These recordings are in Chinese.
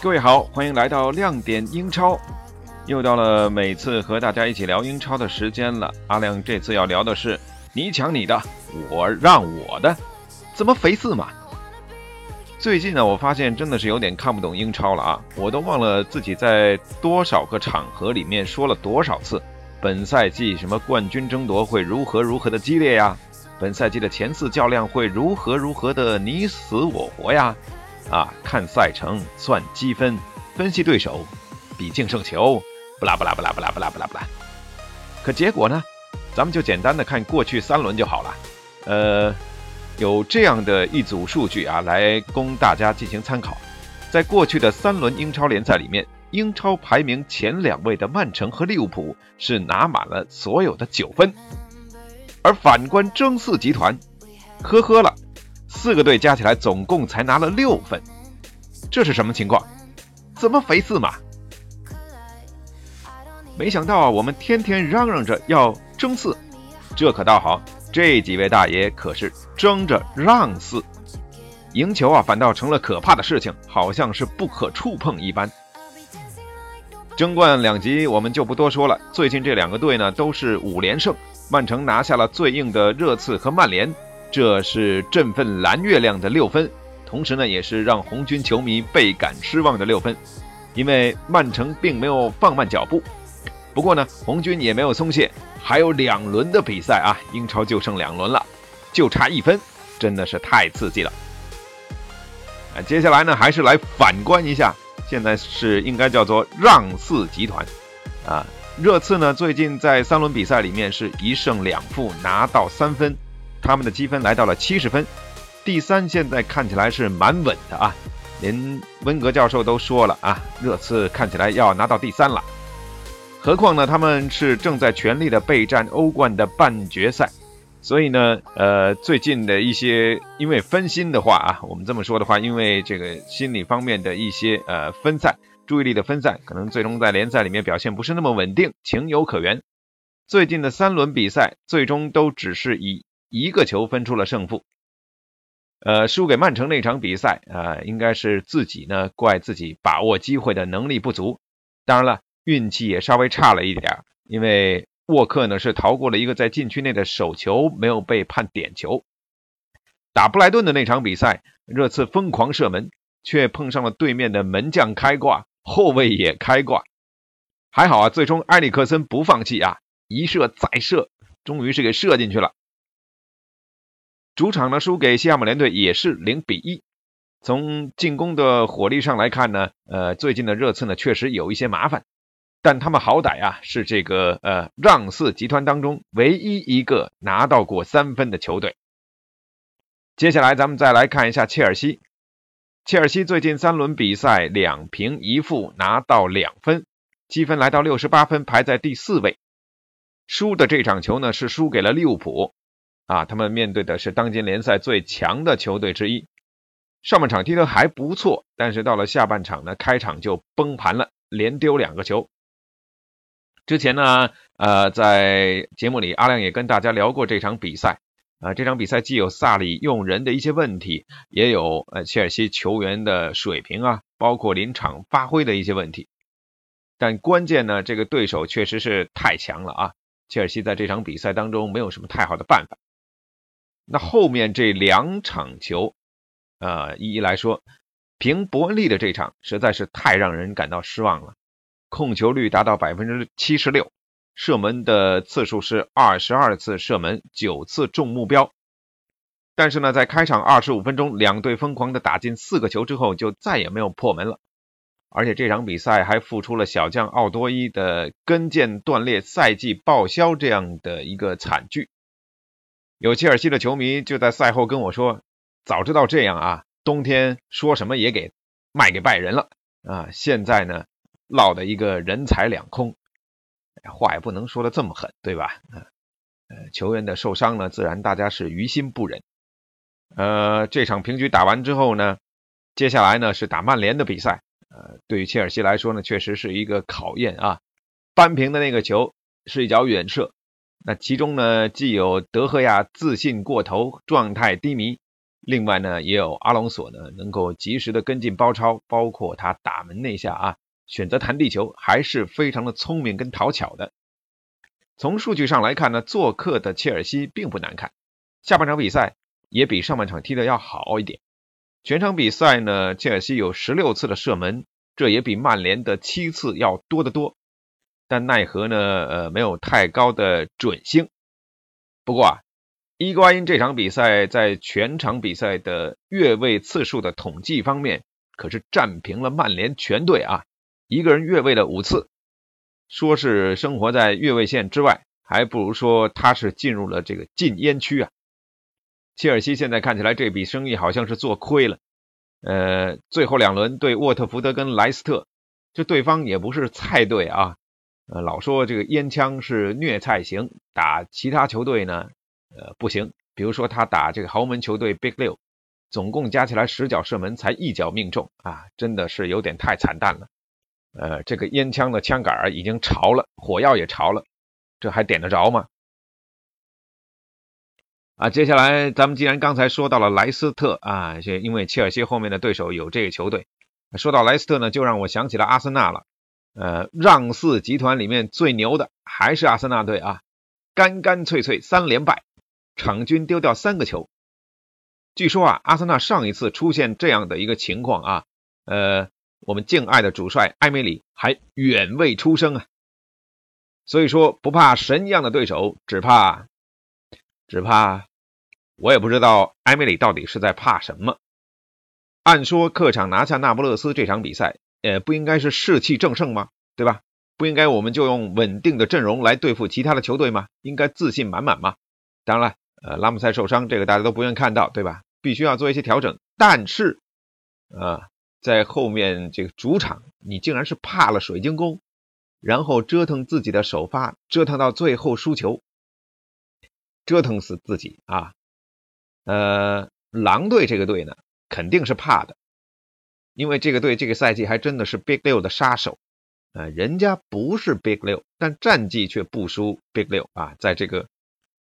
各位好，欢迎来到亮点英超。又到了每次和大家一起聊英超的时间了。阿亮这次要聊的是你抢你的，我让我的，怎么肥四嘛？最近呢，我发现真的是有点看不懂英超了啊！我都忘了自己在多少个场合里面说了多少次，本赛季什么冠军争夺会如何如何的激烈呀，本赛季的前四较量会如何如何的你死我活呀，啊，看赛程算积分，分析对手，比净胜球，不啦不啦不啦不啦不啦不啦不啦。可结果呢，咱们就简单的看过去三轮就好了，呃。有这样的一组数据啊，来供大家进行参考。在过去的三轮英超联赛里面，英超排名前两位的曼城和利物浦是拿满了所有的九分，而反观争四集团，呵呵了，四个队加起来总共才拿了六分，这是什么情况？怎么肥四嘛？没想到啊，我们天天嚷嚷着要争四，这可倒好。这几位大爷可是争着让四，赢球啊，反倒成了可怕的事情，好像是不可触碰一般。争冠两极我们就不多说了，最近这两个队呢都是五连胜，曼城拿下了最硬的热刺和曼联，这是振奋蓝月亮的六分，同时呢也是让红军球迷倍感失望的六分，因为曼城并没有放慢脚步，不过呢红军也没有松懈。还有两轮的比赛啊，英超就剩两轮了，就差一分，真的是太刺激了。啊，接下来呢，还是来反观一下，现在是应该叫做让四集团啊。热刺呢，最近在三轮比赛里面是一胜两负，拿到三分，他们的积分来到了七十分，第三现在看起来是蛮稳的啊，连温格教授都说了啊，热刺看起来要拿到第三了。何况呢，他们是正在全力的备战欧冠的半决赛，所以呢，呃，最近的一些因为分心的话啊，我们这么说的话，因为这个心理方面的一些呃分散，注意力的分散，可能最终在联赛里面表现不是那么稳定，情有可原。最近的三轮比赛，最终都只是以一个球分出了胜负。呃，输给曼城那场比赛啊，应该是自己呢怪自己把握机会的能力不足，当然了。运气也稍微差了一点，因为沃克呢是逃过了一个在禁区内的手球，没有被判点球。打布莱顿的那场比赛，热刺疯狂射门，却碰上了对面的门将开挂，后卫也开挂。还好啊，最终埃里克森不放弃啊，一射再射，终于是给射进去了。主场呢输给西汉姆联队也是零比一。从进攻的火力上来看呢，呃，最近的热刺呢确实有一些麻烦。但他们好歹啊是这个呃让四集团当中唯一一个拿到过三分的球队。接下来咱们再来看一下切尔西，切尔西最近三轮比赛两平一负拿到两分，积分来到六十八分，排在第四位。输的这场球呢是输给了利物浦啊，他们面对的是当今联赛最强的球队之一。上半场踢得还不错，但是到了下半场呢，开场就崩盘了，连丢两个球。之前呢，呃，在节目里，阿亮也跟大家聊过这场比赛。啊，这场比赛既有萨里用人的一些问题，也有呃切尔西球员的水平啊，包括临场发挥的一些问题。但关键呢，这个对手确实是太强了啊！切尔西在这场比赛当中没有什么太好的办法。那后面这两场球，呃，一一来说，凭伯恩利的这场实在是太让人感到失望了。控球率达到百分之七十六，射门的次数是二十二次射门，九次中目标。但是呢，在开场二十五分钟，两队疯狂的打进四个球之后，就再也没有破门了。而且这场比赛还付出了小将奥多伊的跟腱断裂、赛季报销这样的一个惨剧。有切尔西的球迷就在赛后跟我说：“早知道这样啊，冬天说什么也给卖给拜仁了啊！现在呢，落得一个人财两空。话也不能说的这么狠，对吧？呃，球员的受伤呢，自然大家是于心不忍。呃，这场平局打完之后呢，接下来呢是打曼联的比赛。呃，对于切尔西来说呢，确实是一个考验啊。扳平的那个球是一脚远射。”那其中呢，既有德赫亚自信过头，状态低迷，另外呢，也有阿隆索呢能够及时的跟进包抄，包括他打门那下啊，选择弹地球还是非常的聪明跟讨巧的。从数据上来看呢，做客的切尔西并不难看，下半场比赛也比上半场踢的要好一点。全场比赛呢，切尔西有十六次的射门，这也比曼联的七次要多得多。但奈何呢？呃，没有太高的准星。不过啊，伊瓜因这场比赛在全场比赛的越位次数的统计方面，可是战平了曼联全队啊！一个人越位了五次，说是生活在越位线之外，还不如说他是进入了这个禁烟区啊！切尔西现在看起来这笔生意好像是做亏了。呃，最后两轮对沃特福德跟莱斯特，这对方也不是菜队啊。呃，老说这个烟枪是虐菜型，打其他球队呢，呃，不行。比如说他打这个豪门球队 Big 六，总共加起来十脚射门才一脚命中啊，真的是有点太惨淡了。呃，这个烟枪的枪杆已经潮了，火药也潮了，这还点得着吗？啊，接下来咱们既然刚才说到了莱斯特啊，这因为切尔西后面的对手有这个球队，说到莱斯特呢，就让我想起了阿森纳了。呃，让四集团里面最牛的还是阿森纳队啊，干干脆脆三连败，场均丢掉三个球。据说啊，阿森纳上一次出现这样的一个情况啊，呃，我们敬爱的主帅埃梅里还远未出生啊。所以说不怕神一样的对手，只怕只怕，我也不知道埃梅里到底是在怕什么。按说客场拿下那不勒斯这场比赛。呃，不应该是士气正盛吗？对吧？不应该我们就用稳定的阵容来对付其他的球队吗？应该自信满满吗？当然了，呃，拉姆塞受伤，这个大家都不愿看到，对吧？必须要做一些调整。但是，啊，在后面这个主场，你竟然是怕了水晶宫，然后折腾自己的首发，折腾到最后输球，折腾死自己啊！呃，狼队这个队呢，肯定是怕的。因为这个队这个赛季还真的是 Big 六的杀手，呃，人家不是 Big 六，但战绩却不输 Big 六啊，在这个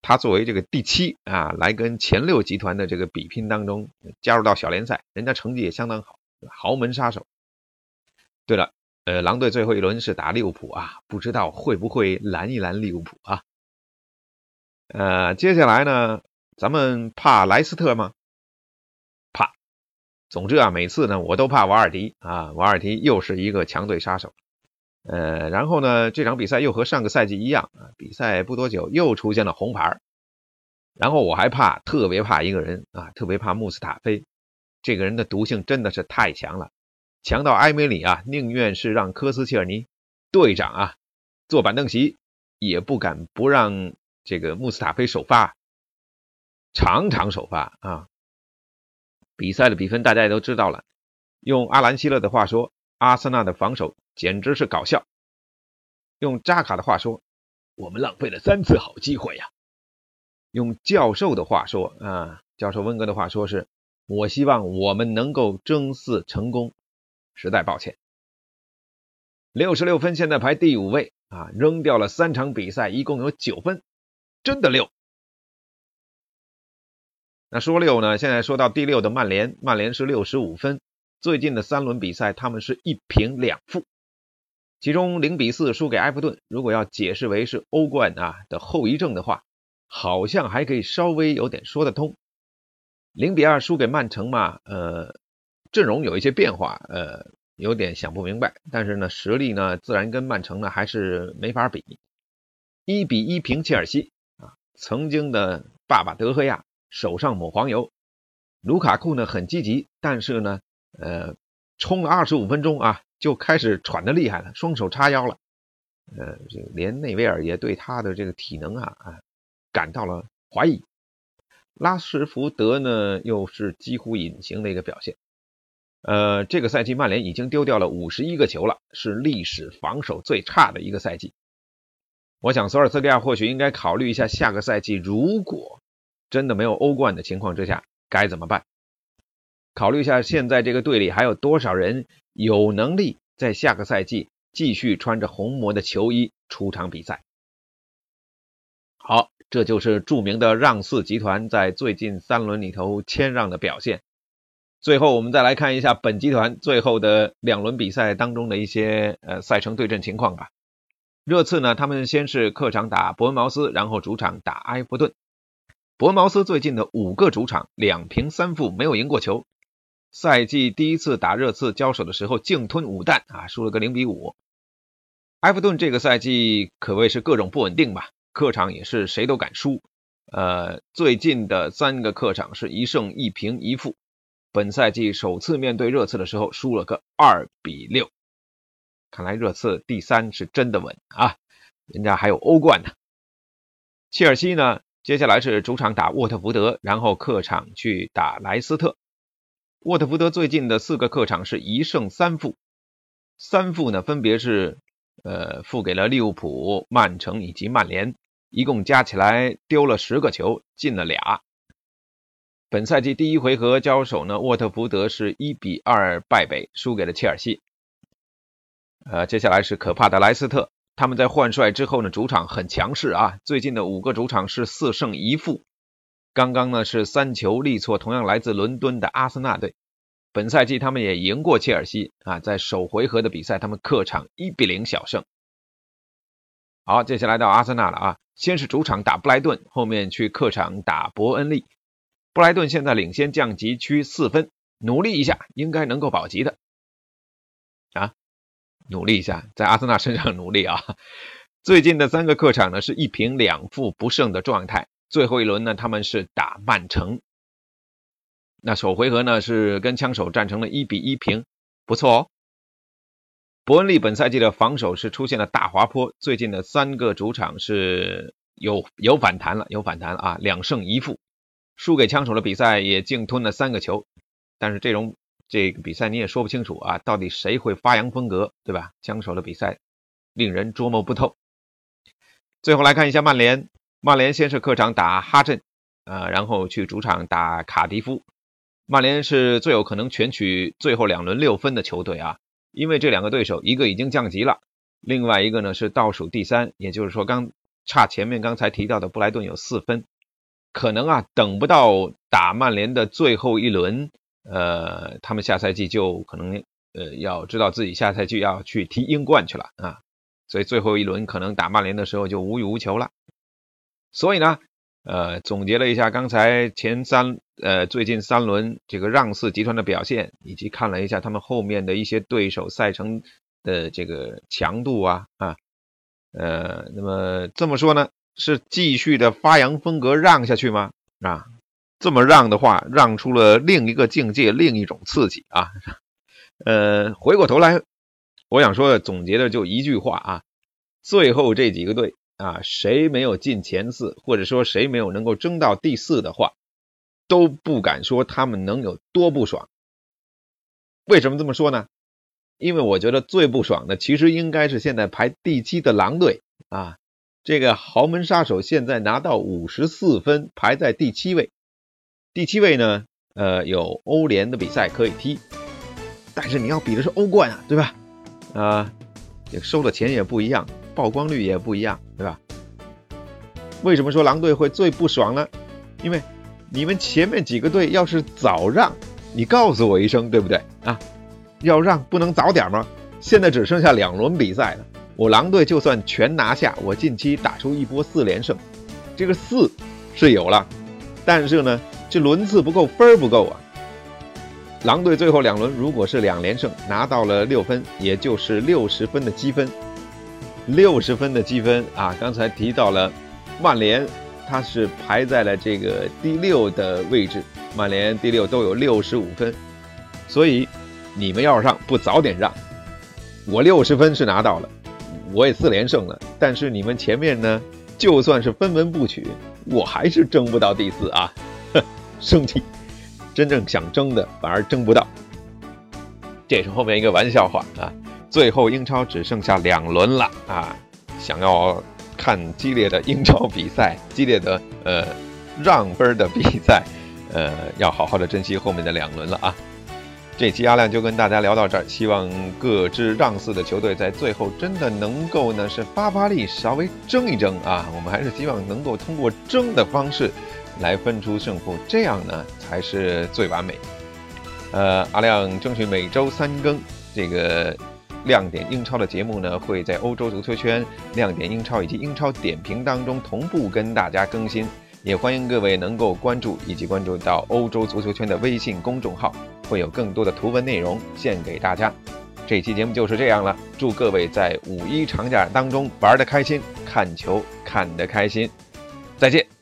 他作为这个第七啊，来跟前六集团的这个比拼当中加入到小联赛，人家成绩也相当好，豪门杀手。对了，呃，狼队最后一轮是打利物浦啊，不知道会不会拦一拦利物浦啊？呃，接下来呢，咱们怕莱斯特吗？怕总之啊，每次呢我都怕瓦尔迪啊，瓦尔迪又是一个强队杀手。呃，然后呢这场比赛又和上个赛季一样啊，比赛不多久又出现了红牌。然后我还怕，特别怕一个人啊，特别怕穆斯塔菲。这个人的毒性真的是太强了，强到埃梅里啊宁愿是让科斯切尔尼队长啊坐板凳席，也不敢不让这个穆斯塔菲首发，场场首发啊。比赛的比分大家也都知道了。用阿兰希勒的话说，阿森纳的防守简直是搞笑。用扎卡的话说，我们浪费了三次好机会呀。用教授的话说啊，教授温格的话说是，我希望我们能够争四成功。实在抱歉，六十六分，现在排第五位啊，扔掉了三场比赛，一共有九分，真的六。那说六呢？现在说到第六的曼联，曼联是六十五分。最近的三轮比赛，他们是一平两负，其中零比四输给埃弗顿。如果要解释为是欧冠啊的后遗症的话，好像还可以稍微有点说得通。零比二输给曼城嘛，呃，阵容有一些变化，呃，有点想不明白。但是呢，实力呢，自然跟曼城呢还是没法比。一比一平切尔西啊，曾经的爸爸德赫亚。手上抹黄油，卢卡库呢很积极，但是呢，呃，冲了二十五分钟啊，就开始喘的厉害了，双手叉腰了，呃，这连内维尔也对他的这个体能啊啊感到了怀疑。拉什福德呢又是几乎隐形的一个表现。呃，这个赛季曼联已经丢掉了五十一个球了，是历史防守最差的一个赛季。我想索尔斯克亚或许应该考虑一下，下个赛季如果真的没有欧冠的情况之下该怎么办？考虑一下现在这个队里还有多少人有能力在下个赛季继续穿着红魔的球衣出场比赛。好，这就是著名的让四集团在最近三轮里头谦让的表现。最后，我们再来看一下本集团最后的两轮比赛当中的一些呃赛程对阵情况吧。热刺呢，他们先是客场打伯恩茅斯，然后主场打埃弗顿。伯恩茅斯最近的五个主场两平三负，没有赢过球。赛季第一次打热刺交手的时候，净吞五弹啊，输了个零比五。埃弗顿这个赛季可谓是各种不稳定吧，客场也是谁都敢输。呃，最近的三个客场是一胜一平一负。本赛季首次面对热刺的时候，输了个二比六。看来热刺第三是真的稳啊，人家还有欧冠呢。切尔西呢，接下来是主场打沃特福德，然后客场去打莱斯特。沃特福德最近的四个客场是一胜三负，三负呢分别是呃负给了利物浦、曼城以及曼联，一共加起来丢了十个球，进了俩。本赛季第一回合交手呢，沃特福德是一比二败北，输给了切尔西。呃，接下来是可怕的莱斯特，他们在换帅之后呢，主场很强势啊，最近的五个主场是四胜一负。刚刚呢是三球力挫同样来自伦敦的阿森纳队。本赛季他们也赢过切尔西啊，在首回合的比赛他们客场一比零小胜。好，接下来到阿森纳了啊，先是主场打布莱顿，后面去客场打伯恩利。布莱顿现在领先降级区四分，努力一下应该能够保级的啊！努力一下，在阿森纳身上努力啊！最近的三个客场呢是一平两负不胜的状态，最后一轮呢他们是打曼城，那首回合呢是跟枪手战成了一比一平，不错哦。伯恩利本赛季的防守是出现了大滑坡，最近的三个主场是有有反弹了，有反弹了啊，两胜一负。输给枪手的比赛也净吞了三个球，但是这种这个比赛你也说不清楚啊，到底谁会发扬风格，对吧？枪手的比赛令人捉摸不透。最后来看一下曼联，曼联先是客场打哈镇，啊，然后去主场打卡迪夫。曼联是最有可能全取最后两轮六分的球队啊，因为这两个对手一个已经降级了，另外一个呢是倒数第三，也就是说刚差前面刚才提到的布莱顿有四分。可能啊，等不到打曼联的最后一轮，呃，他们下赛季就可能呃要知道自己下赛季要去踢英冠去了啊，所以最后一轮可能打曼联的时候就无欲无求了。所以呢，呃，总结了一下刚才前三呃最近三轮这个让四集团的表现，以及看了一下他们后面的一些对手赛程的这个强度啊啊，呃，那么这么说呢？是继续的发扬风格让下去吗？啊，这么让的话，让出了另一个境界，另一种刺激啊。呃，回过头来，我想说的总结的就一句话啊：最后这几个队啊，谁没有进前四，或者说谁没有能够争到第四的话，都不敢说他们能有多不爽。为什么这么说呢？因为我觉得最不爽的其实应该是现在排第七的狼队啊。这个豪门杀手现在拿到五十四分，排在第七位。第七位呢，呃，有欧联的比赛可以踢，但是你要比的是欧冠啊，对吧？啊，这收的钱也不一样，曝光率也不一样，对吧？为什么说狼队会最不爽呢？因为你们前面几个队要是早让，你告诉我一声，对不对啊？要让不能早点吗？现在只剩下两轮比赛了。我狼队就算全拿下，我近期打出一波四连胜，这个四是有了，但是呢，这轮次不够，分儿不够啊。狼队最后两轮如果是两连胜，拿到了六分，也就是六十分的积分。六十分的积分啊，刚才提到了曼联，他是排在了这个第六的位置，曼联第六都有六十五分，所以你们要是让不早点让，我六十分是拿到了。我也四连胜了，但是你们前面呢，就算是分文不取，我还是争不到第四啊。哼 生气，真正想争的反而争不到。这是后面一个玩笑话啊！最后英超只剩下两轮了啊，想要看激烈的英超比赛，激烈的呃让分的比赛，呃，要好好的珍惜后面的两轮了啊！这期阿亮就跟大家聊到这儿，希望各支让四的球队在最后真的能够呢是发发力，稍微争一争啊！我们还是希望能够通过争的方式来分出胜负，这样呢才是最完美。呃，阿亮争取每周三更这个亮点英超的节目呢，会在欧洲足球圈亮点英超以及英超点评当中同步跟大家更新，也欢迎各位能够关注以及关注到欧洲足球圈的微信公众号。会有更多的图文内容献给大家。这期节目就是这样了，祝各位在五一长假当中玩的开心，看球看得开心，再见。